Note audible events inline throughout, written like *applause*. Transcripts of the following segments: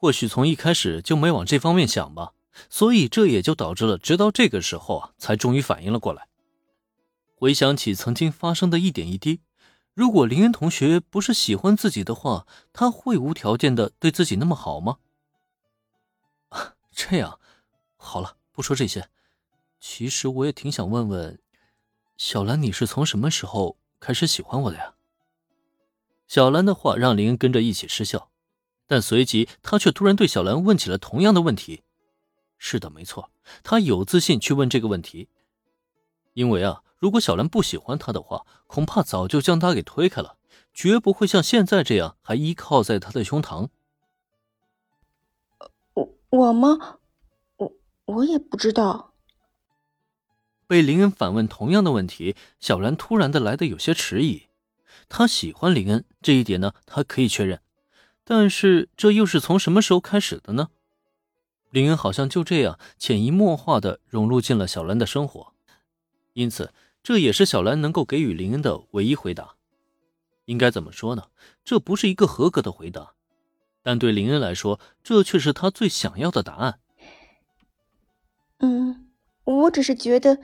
或许从一开始就没往这方面想吧，所以这也就导致了直到这个时候啊，才终于反应了过来。回想起曾经发生的一点一滴，如果林恩同学不是喜欢自己的话，他会无条件的对自己那么好吗？啊 *laughs* 这样，好了，不说这些。其实我也挺想问问，小兰，你是从什么时候开始喜欢我的呀？小兰的话让林恩跟着一起失笑，但随即他却突然对小兰问起了同样的问题。是的，没错，他有自信去问这个问题，因为啊。如果小兰不喜欢他的话，恐怕早就将他给推开了，绝不会像现在这样还依靠在他的胸膛。我我吗？我我也不知道。被林恩反问同样的问题，小兰突然的来的有些迟疑。她喜欢林恩这一点呢，她可以确认，但是这又是从什么时候开始的呢？林恩好像就这样潜移默化的融入进了小兰的生活，因此。这也是小兰能够给予林恩的唯一回答。应该怎么说呢？这不是一个合格的回答，但对林恩来说，这却是他最想要的答案。嗯，我只是觉得，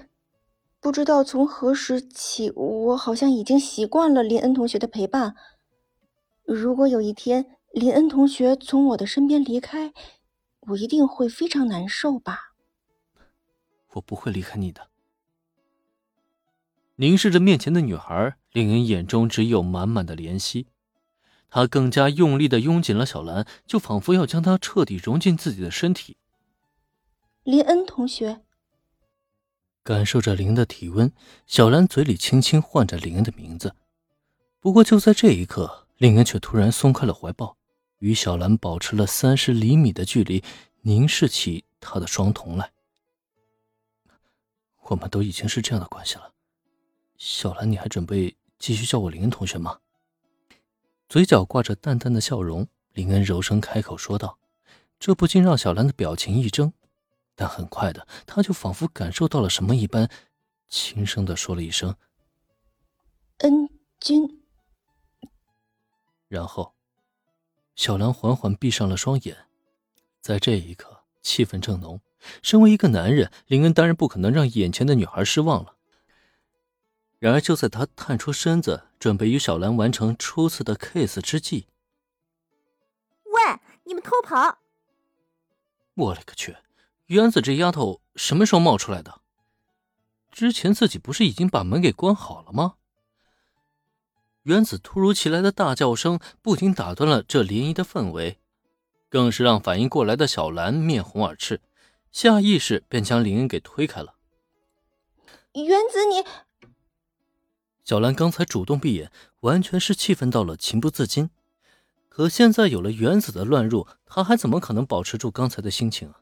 不知道从何时起，我好像已经习惯了林恩同学的陪伴。如果有一天林恩同学从我的身边离开，我一定会非常难受吧？我不会离开你的。凝视着面前的女孩，令人眼中只有满满的怜惜。他更加用力的拥紧了小兰，就仿佛要将她彻底融进自己的身体。林恩同学，感受着林的体温，小兰嘴里轻轻唤着林恩的名字。不过就在这一刻，林恩却突然松开了怀抱，与小兰保持了三十厘米的距离，凝视起她的双瞳来。我们都已经是这样的关系了。小兰，你还准备继续叫我林恩同学吗？嘴角挂着淡淡的笑容，林恩柔声开口说道。这不禁让小兰的表情一怔，但很快的，她就仿佛感受到了什么一般，轻声的说了一声：“恩君。”然后，小兰缓缓闭上了双眼。在这一刻，气氛正浓。身为一个男人，林恩当然不可能让眼前的女孩失望了。然而，就在他探出身子，准备与小兰完成初次的 kiss 之际，喂，你们偷跑！我勒个去！原子这丫头什么时候冒出来的？之前自己不是已经把门给关好了吗？原子突如其来的大叫声不仅打断了这联谊的氛围，更是让反应过来的小兰面红耳赤，下意识便将林恩给推开了。原子，你。小兰刚才主动闭眼，完全是气愤到了情不自禁。可现在有了原子的乱入，她还怎么可能保持住刚才的心情啊？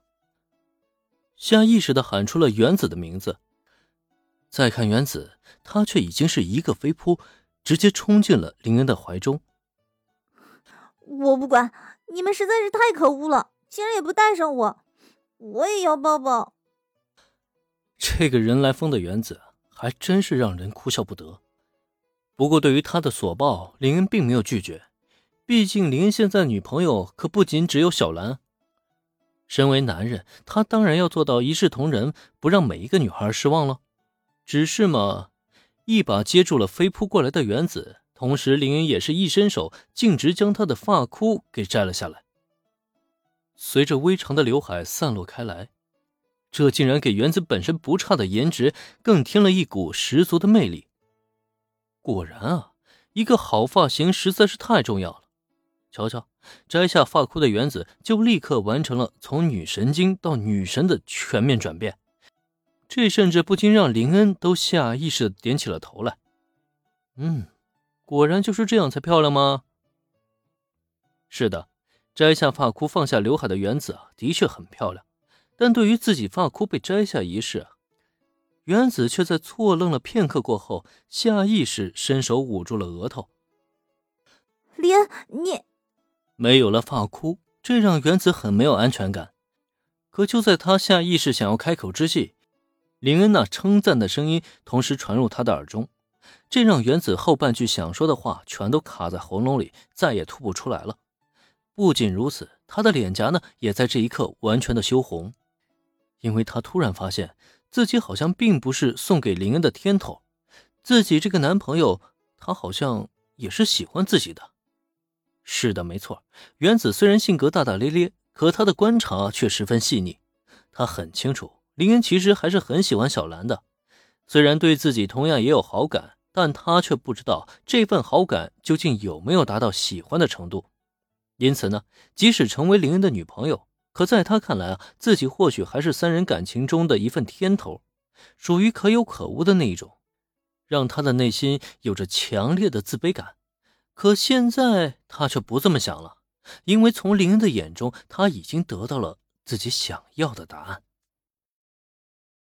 下意识的喊出了原子的名字。再看原子，他却已经是一个飞扑，直接冲进了林恩的怀中。我不管，你们实在是太可恶了，竟然也不带上我，我也要抱抱。这个人来疯的原子，还真是让人哭笑不得。不过，对于他的所抱，林恩并没有拒绝。毕竟，林恩现在女朋友可不仅只有小兰。身为男人，他当然要做到一视同仁，不让每一个女孩失望了。只是嘛，一把接住了飞扑过来的原子，同时林恩也是一伸手，径直将她的发箍给摘了下来。随着微长的刘海散落开来，这竟然给原子本身不差的颜值更添了一股十足的魅力。果然啊，一个好发型实在是太重要了。瞧瞧，摘下发箍的原子就立刻完成了从女神经到女神的全面转变，这甚至不禁让林恩都下意识的点起了头来。嗯，果然就是这样才漂亮吗？是的，摘下发箍放下刘海的原子啊，的确很漂亮。但对于自己发箍被摘下一事啊。原子却在错愣了片刻过后，下意识伸手捂住了额头。林恩，你没有了发箍，这让原子很没有安全感。可就在他下意识想要开口之际，林恩那称赞的声音同时传入他的耳中，这让原子后半句想说的话全都卡在喉咙里，再也吐不出来了。不仅如此，他。的脸颊呢，也在这一刻完全的羞红，因为他突然发现自己好像并不是送给林恩的天头，自己这个男朋友，他好像也是喜欢自己的。是的，没错，原子虽然性格大大咧咧，可他的观察却十分细腻，他很清楚林恩其实还是很喜欢小兰的，虽然对自己同样也有好感，但他却不知道这份好感究竟有没有达到喜欢的程度。因此呢，即使成为林恩的女朋友，可在他看来啊，自己或许还是三人感情中的一份天头，属于可有可无的那一种，让他的内心有着强烈的自卑感。可现在他却不这么想了，因为从林恩的眼中，他已经得到了自己想要的答案。